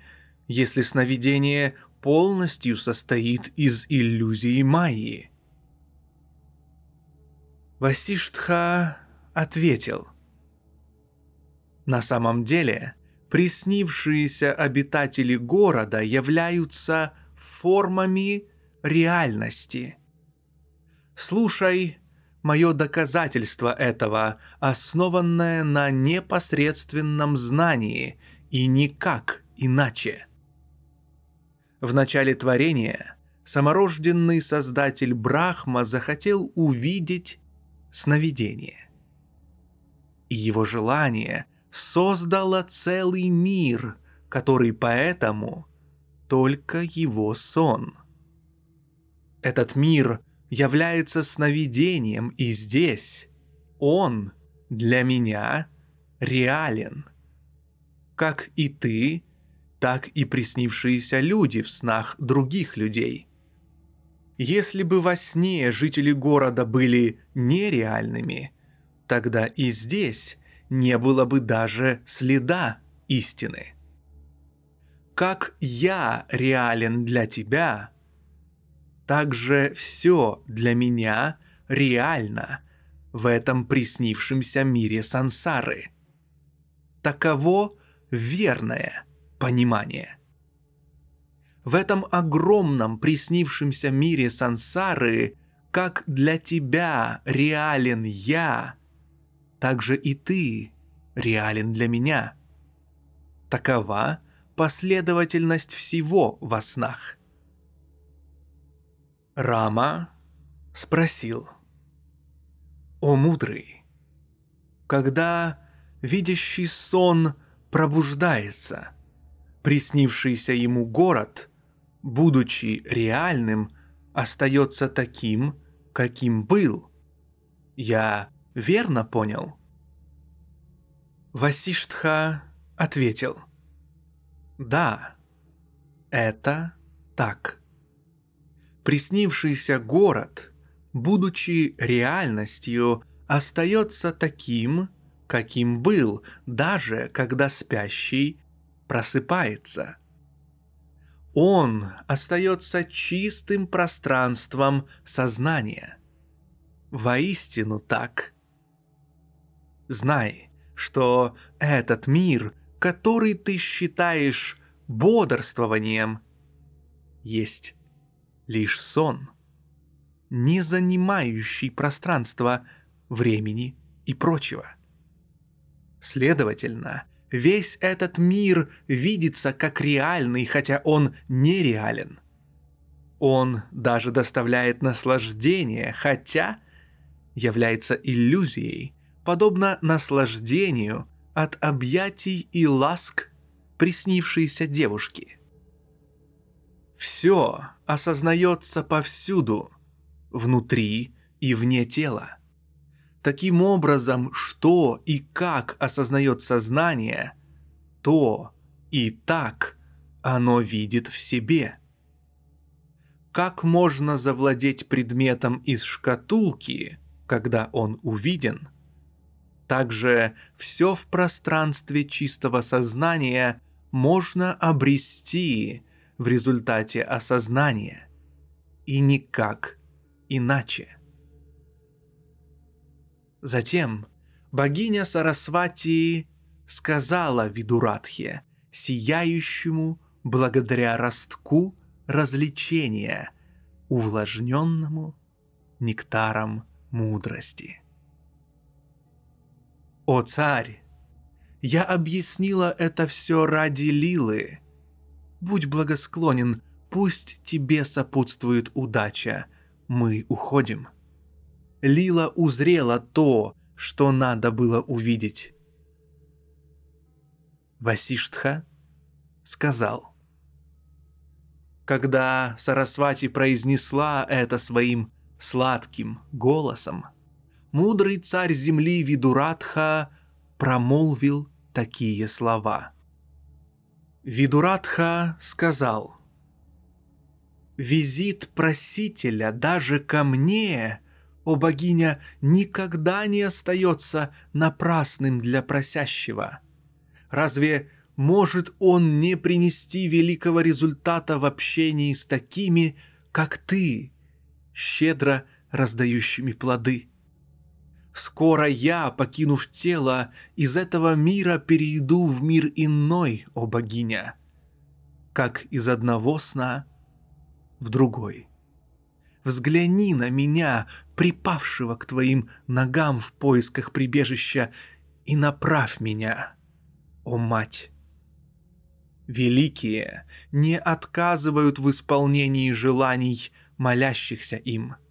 Speaker 1: если сновидение полностью состоит из иллюзии Майи? Васиштха ответил. На самом деле, приснившиеся обитатели города являются формами реальности. Слушай мое доказательство этого, основанное на непосредственном знании – и никак иначе. В начале творения саморожденный создатель Брахма захотел увидеть сновидение. И его желание создало целый мир, который поэтому только его сон. Этот мир является сновидением, и здесь он для меня реален – как и ты, так и приснившиеся люди в снах других людей. Если бы во сне жители города были нереальными, тогда и здесь не было бы даже следа истины. Как я реален для тебя, так же все для меня реально в этом приснившемся мире сансары. Таково верное понимание. в этом огромном приснившемся мире сансары, как для тебя реален я, так же и ты реален для меня. Такова последовательность всего во снах. Рама спросил. «О мудрый, когда видящий сон пробуждается, приснившийся ему город, будучи реальным, остается таким, каким был. Я верно понял?» Васиштха ответил. «Да, это так» приснившийся город, будучи реальностью, остается таким, каким был, даже когда спящий просыпается. Он остается чистым пространством сознания. Воистину так. Знай, что этот мир, который ты считаешь бодрствованием, есть лишь сон, не занимающий пространство, времени и прочего. Следовательно, весь этот мир видится как реальный, хотя он нереален. Он даже доставляет наслаждение, хотя является иллюзией, подобно наслаждению от объятий и ласк приснившейся девушки – все осознается повсюду, внутри и вне тела. Таким образом, что и как осознает сознание, то и так оно видит в себе. Как можно завладеть предметом из шкатулки, когда он увиден? Также все в пространстве чистого сознания можно обрести – в результате осознания, и никак иначе. Затем богиня Сарасвати сказала Видуратхе, сияющему благодаря ростку развлечения, увлажненному нектаром мудрости. «О царь, я объяснила это все ради Лилы, Будь благосклонен, пусть тебе сопутствует удача. Мы уходим. Лила узрела то, что надо было увидеть. Васиштха сказал. Когда Сарасвати произнесла это своим сладким голосом, мудрый царь земли Видуратха промолвил такие слова – Видуратха сказал, «Визит просителя даже ко мне, о богиня, никогда не остается напрасным для просящего. Разве может он не принести великого результата в общении с такими, как ты, щедро раздающими плоды?» Скоро я, покинув тело, из этого мира перейду в мир иной, о богиня, как из одного сна в другой. Взгляни на меня, припавшего к твоим ногам в поисках прибежища, и направь меня, о мать. Великие не отказывают в исполнении желаний молящихся им –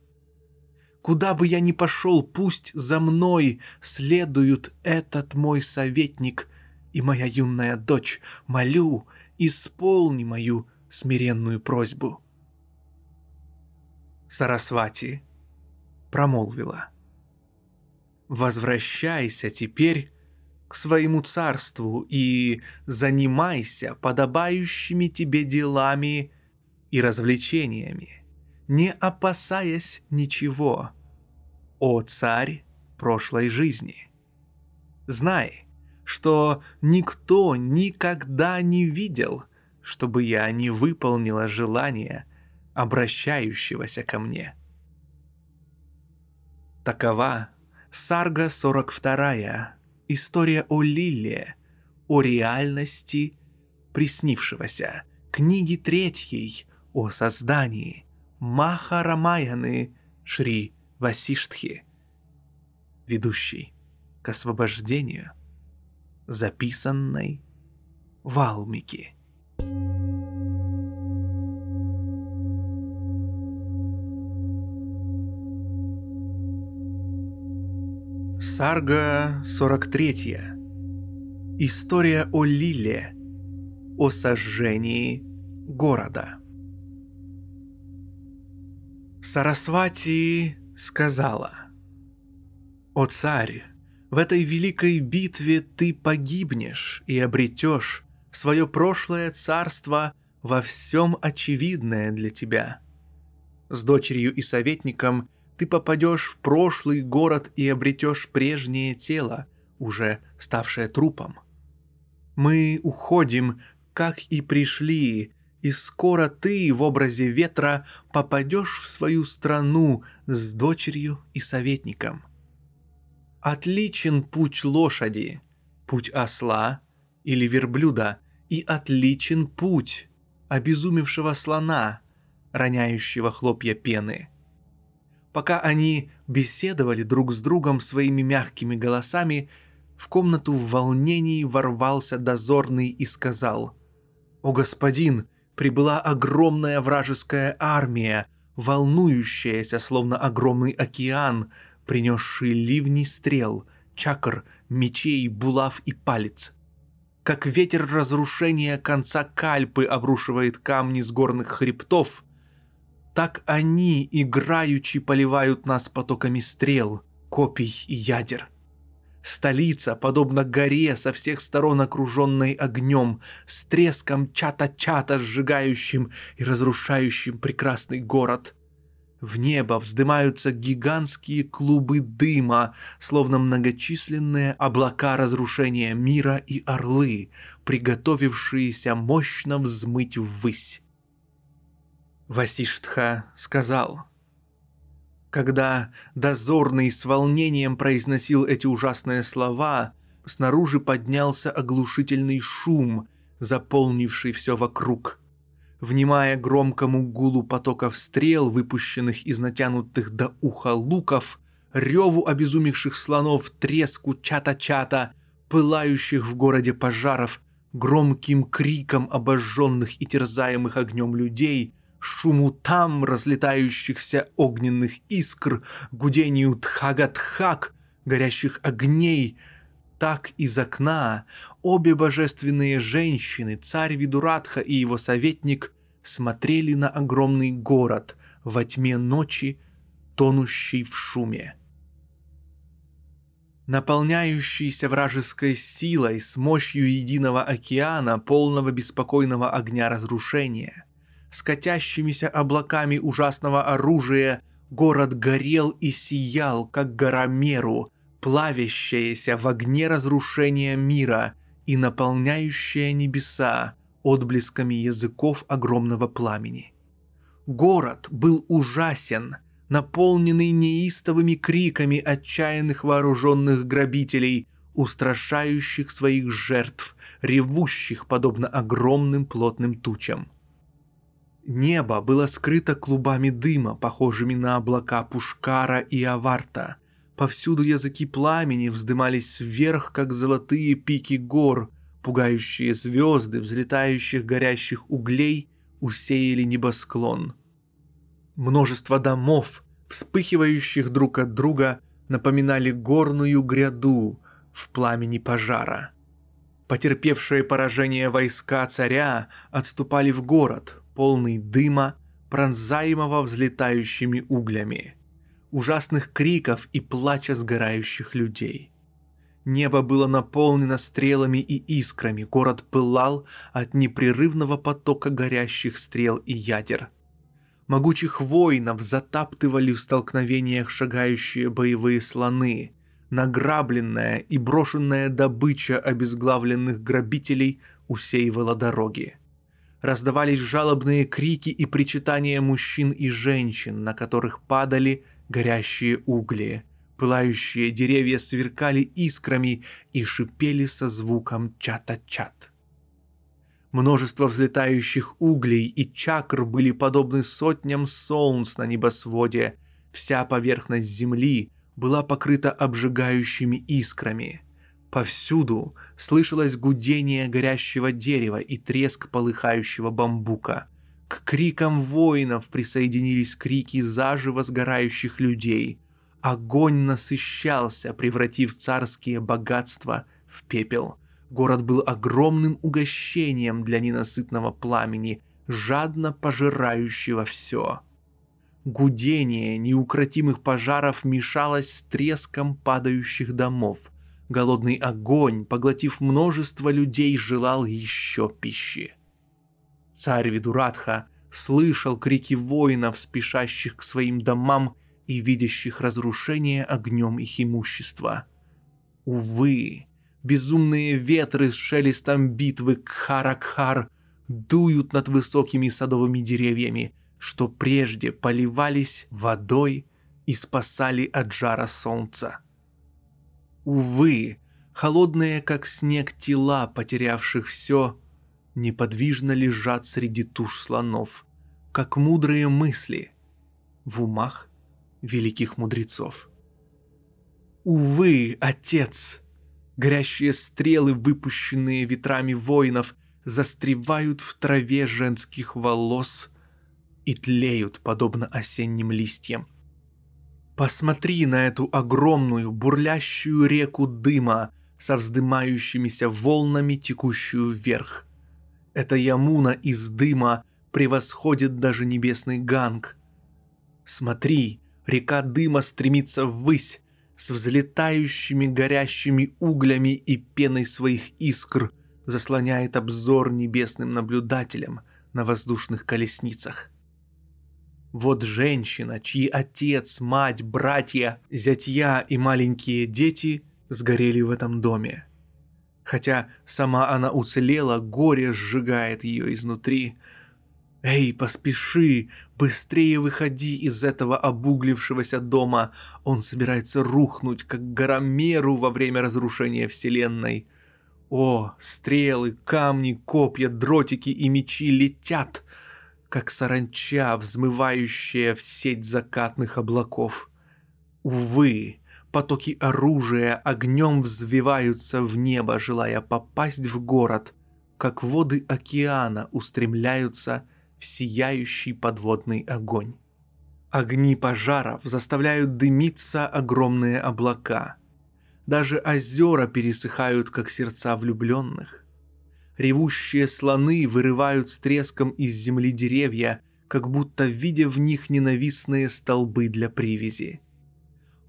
Speaker 1: Куда бы я ни пошел, пусть за мной следуют этот мой советник и моя юная дочь. Молю, исполни мою смиренную просьбу. Сарасвати промолвила. Возвращайся теперь к своему царству и занимайся подобающими тебе делами и развлечениями не опасаясь ничего. О царь прошлой жизни! Знай, что никто никогда не видел, чтобы я не выполнила желание обращающегося ко мне. Такова Сарга 42, история о Лиле, о реальности приснившегося, книги третьей о создании Махарамаяны Шри Васиштхи, ведущий к освобождению записанной Валмики. Сарга 43. История о Лиле, о сожжении города. Сарасвати сказала, «О царь, в этой великой битве ты погибнешь и обретешь свое прошлое царство во всем очевидное для тебя. С дочерью и советником ты попадешь в прошлый город и обретешь прежнее тело, уже ставшее трупом. Мы уходим, как и пришли, и скоро ты в образе ветра попадешь в свою страну с дочерью и советником. Отличен путь лошади, путь осла или верблюда, и отличен путь обезумевшего слона, роняющего хлопья пены. Пока они беседовали друг с другом своими мягкими голосами, в комнату в волнении ворвался дозорный и сказал «О господин, прибыла огромная вражеская армия, волнующаяся, словно огромный океан, принесший ливни стрел, чакр, мечей, булав и палец. Как ветер разрушения конца Кальпы обрушивает камни с горных хребтов, так они, играючи, поливают нас потоками стрел, копий и ядер. Столица, подобно горе, со всех сторон окруженной огнем, с треском чата-чата, сжигающим и разрушающим прекрасный город. В небо вздымаются гигантские клубы дыма, словно многочисленные облака разрушения мира и орлы, приготовившиеся мощно взмыть ввысь. Васиштха сказал — когда дозорный с волнением произносил эти ужасные слова, снаружи поднялся оглушительный шум, заполнивший все вокруг. Внимая громкому гулу потоков стрел, выпущенных из натянутых до уха луков, реву обезумевших слонов, треску чата-чата, пылающих в городе пожаров, громким криком обожженных и терзаемых огнем людей — шуму там разлетающихся огненных искр, гудению тхагатхак, горящих огней, так из окна обе божественные женщины, царь Видуратха и его советник, смотрели на огромный город во тьме ночи, тонущий в шуме. Наполняющийся вражеской силой с мощью единого океана, полного беспокойного огня разрушения – с облаками ужасного оружия, город горел и сиял, как гора Меру, плавящаяся в огне разрушения мира и наполняющая небеса отблесками языков огромного пламени. Город был ужасен, наполненный неистовыми криками отчаянных вооруженных грабителей, устрашающих своих жертв, ревущих подобно огромным плотным тучам – Небо было скрыто клубами дыма, похожими на облака Пушкара и Аварта. Повсюду языки пламени вздымались вверх, как золотые пики гор, пугающие звезды, взлетающих горящих углей, усеяли небосклон. Множество домов, вспыхивающих друг от друга, напоминали горную гряду в пламени пожара. Потерпевшие поражение войска царя отступали в город, полный дыма, пронзаемого взлетающими углями, ужасных криков и плача сгорающих людей. Небо было наполнено стрелами и искрами, город пылал от непрерывного потока горящих стрел и ядер. Могучих воинов затаптывали в столкновениях шагающие боевые слоны, награбленная и брошенная добыча обезглавленных грабителей усеивала дороги раздавались жалобные крики и причитания мужчин и женщин, на которых падали горящие угли. Пылающие деревья сверкали искрами и шипели со звуком чата-чат. Множество взлетающих углей и чакр были подобны сотням солнц на небосводе. Вся поверхность земли была покрыта обжигающими искрами. Повсюду слышалось гудение горящего дерева и треск полыхающего бамбука. К крикам воинов присоединились крики заживо сгорающих людей. Огонь насыщался, превратив царские богатства в пепел. Город был огромным угощением для ненасытного пламени, жадно пожирающего все. Гудение неукротимых пожаров мешалось с треском падающих домов. Голодный огонь, поглотив множество людей, желал еще пищи. Царь Видуратха слышал крики воинов, спешащих к своим домам и видящих разрушение огнем их имущества. Увы, Безумные ветры с шелестом битвы Кхара-Кхар дуют над высокими садовыми деревьями, что прежде поливались водой и спасали от жара солнца. Увы, холодные как снег тела, потерявших все, неподвижно лежат среди туш слонов, как мудрые мысли в умах великих мудрецов. Увы, отец, Горящие стрелы, выпущенные ветрами воинов, застревают в траве женских волос и тлеют, подобно осенним листьям. Посмотри на эту огромную, бурлящую реку дыма, со вздымающимися волнами, текущую вверх. Эта ямуна из дыма превосходит даже небесный ганг. Смотри, река дыма стремится ввысь, с взлетающими горящими углями и пеной своих искр заслоняет обзор небесным наблюдателям на воздушных колесницах. Вот женщина, чьи отец, мать, братья, зятья и маленькие дети сгорели в этом доме. Хотя сама она уцелела, горе сжигает ее изнутри – «Эй, поспеши! Быстрее выходи из этого обуглившегося дома! Он собирается рухнуть, как гора Меру во время разрушения Вселенной!» О, стрелы, камни, копья, дротики и мечи летят, как саранча, взмывающая в сеть закатных облаков. Увы, потоки оружия огнем взвиваются в небо, желая попасть в город, как воды океана устремляются в сияющий подводный огонь. Огни пожаров заставляют дымиться огромные облака. Даже озера пересыхают, как сердца влюбленных. Ревущие слоны вырывают с треском из земли деревья, как будто видя в них ненавистные столбы для привязи.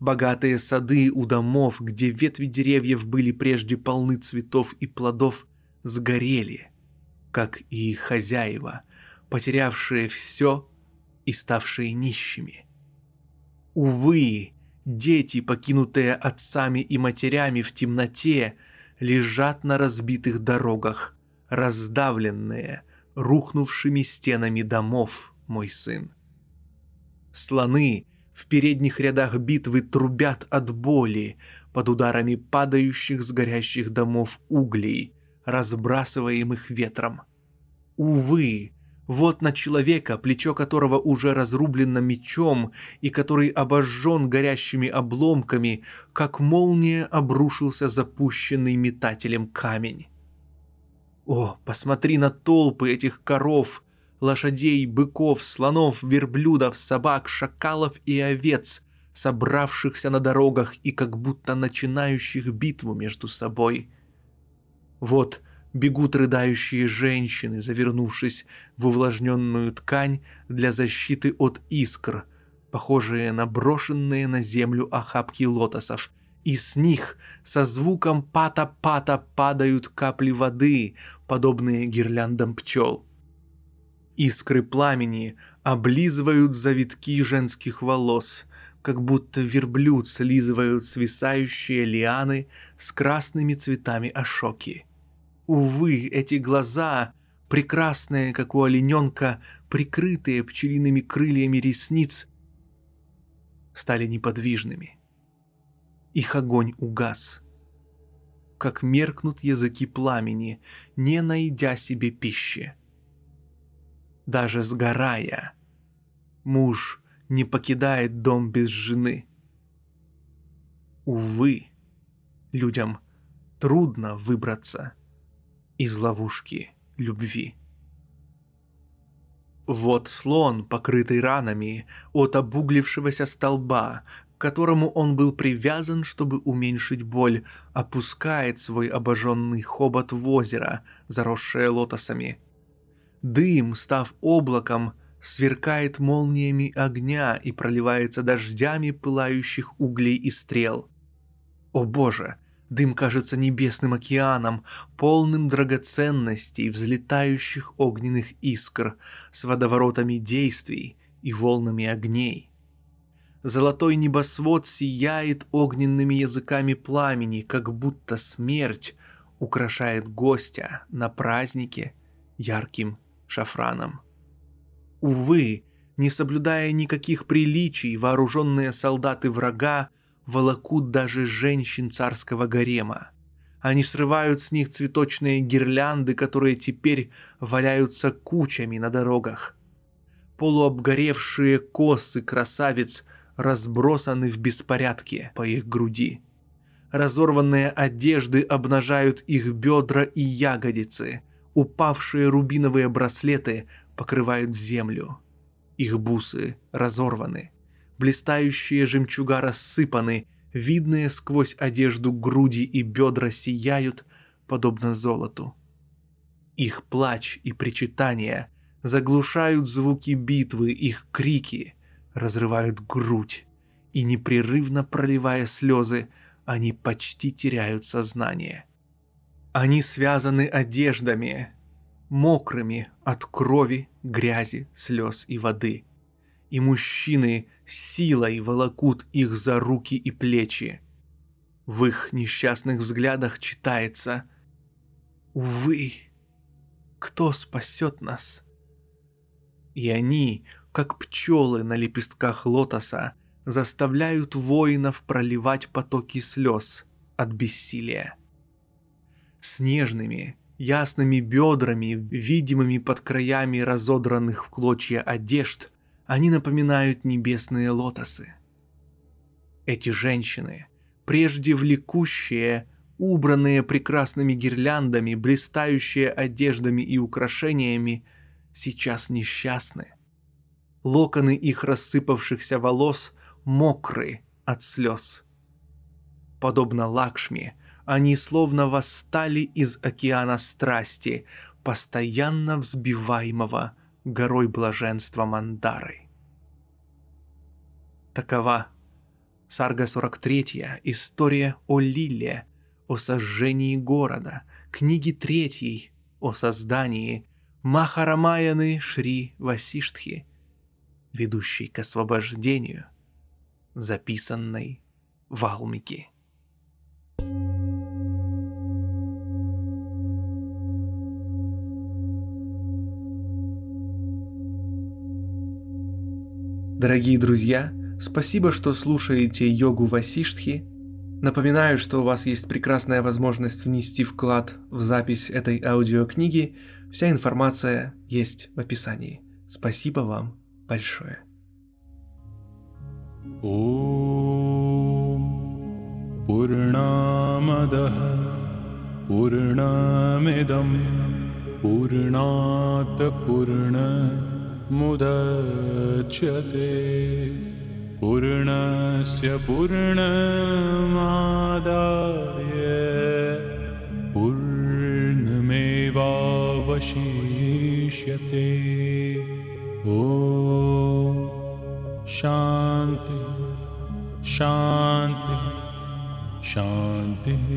Speaker 1: Богатые сады у домов, где ветви деревьев были прежде полны цветов и плодов, сгорели, как и хозяева, потерявшие все и ставшие нищими. Увы, дети, покинутые отцами и матерями в темноте, лежат на разбитых дорогах, раздавленные, рухнувшими стенами домов, мой сын. Слоны в передних рядах битвы трубят от боли под ударами падающих с горящих домов углей, разбрасываемых ветром. Увы, вот на человека, плечо которого уже разрублено мечом и который обожжен горящими обломками, как молния обрушился запущенный метателем камень. О, посмотри на толпы этих коров, лошадей, быков, слонов, верблюдов, собак, шакалов и овец, собравшихся на дорогах и как будто начинающих битву между собой. Вот бегут рыдающие женщины, завернувшись в увлажненную ткань для защиты от искр, похожие на брошенные на землю охапки лотосов, и с них со звуком пата-пата падают капли воды, подобные гирляндам пчел. Искры пламени облизывают завитки женских волос, как будто верблюд слизывают свисающие лианы с красными цветами ошоки. Увы, эти глаза, прекрасные, как у олененка, прикрытые пчелиными крыльями ресниц, стали неподвижными. Их огонь угас. как меркнут языки пламени, не найдя себе пищи. Даже сгорая, муж не покидает дом без жены. Увы, людям трудно выбраться из ловушки любви. Вот слон, покрытый ранами от обуглившегося столба, которому он был привязан, чтобы уменьшить боль, опускает свой обожженный хобот в озеро, заросшее лотосами. Дым, став облаком, сверкает молниями огня и проливается дождями пылающих углей и стрел. О боже, дым кажется небесным океаном, полным драгоценностей, взлетающих огненных искр, с водоворотами действий и волнами огней. Золотой небосвод сияет огненными языками пламени, как будто смерть украшает гостя на празднике ярким шафраном. Увы, не соблюдая никаких приличий, вооруженные солдаты врага волокут даже женщин царского гарема. Они срывают с них цветочные гирлянды, которые теперь валяются кучами на дорогах. Полуобгоревшие косы красавиц разбросаны в беспорядке по их груди. Разорванные одежды обнажают их бедра и ягодицы. Упавшие рубиновые браслеты покрывают землю. Их бусы разорваны. Блистающие жемчуга рассыпаны, видные сквозь одежду груди и бедра сияют, подобно золоту. Их плач и причитания заглушают звуки битвы, их крики — разрывают грудь, и непрерывно проливая слезы, они почти теряют сознание. Они связаны одеждами, мокрыми от крови, грязи, слез и воды. И мужчины силой волокут их за руки и плечи. В их несчастных взглядах читается «Увы, кто спасет нас?» И они, как пчелы на лепестках лотоса, заставляют воинов проливать потоки слез от бессилия. Снежными, ясными бедрами, видимыми под краями разодранных в клочья одежд, они напоминают небесные лотосы. Эти женщины, прежде влекущие, убранные прекрасными гирляндами, блистающие одеждами и украшениями, сейчас несчастны – локоны их рассыпавшихся волос мокры от слез. Подобно Лакшми, они словно восстали из океана страсти, постоянно взбиваемого горой блаженства Мандары. Такова Сарга 43, история о Лиле, о сожжении города, книги 3 о создании Махарамаяны Шри Васиштхи – ведущей к освобождению, записанной в Алмике. Дорогие друзья, спасибо, что слушаете йогу Васиштхи. Напоминаю, что у вас есть прекрасная возможность внести вклад в запись этой аудиокниги. Вся информация есть в описании. Спасибо вам большое.
Speaker 2: ॐ पूर्णामदः पूर्णमिदं पूर्णात् पूर्णमुदच्यते पूर्णस्य पूर्णमादाय पूर्णमेवावशिष्यते ॐ शान्ति शान्ति शान्तिः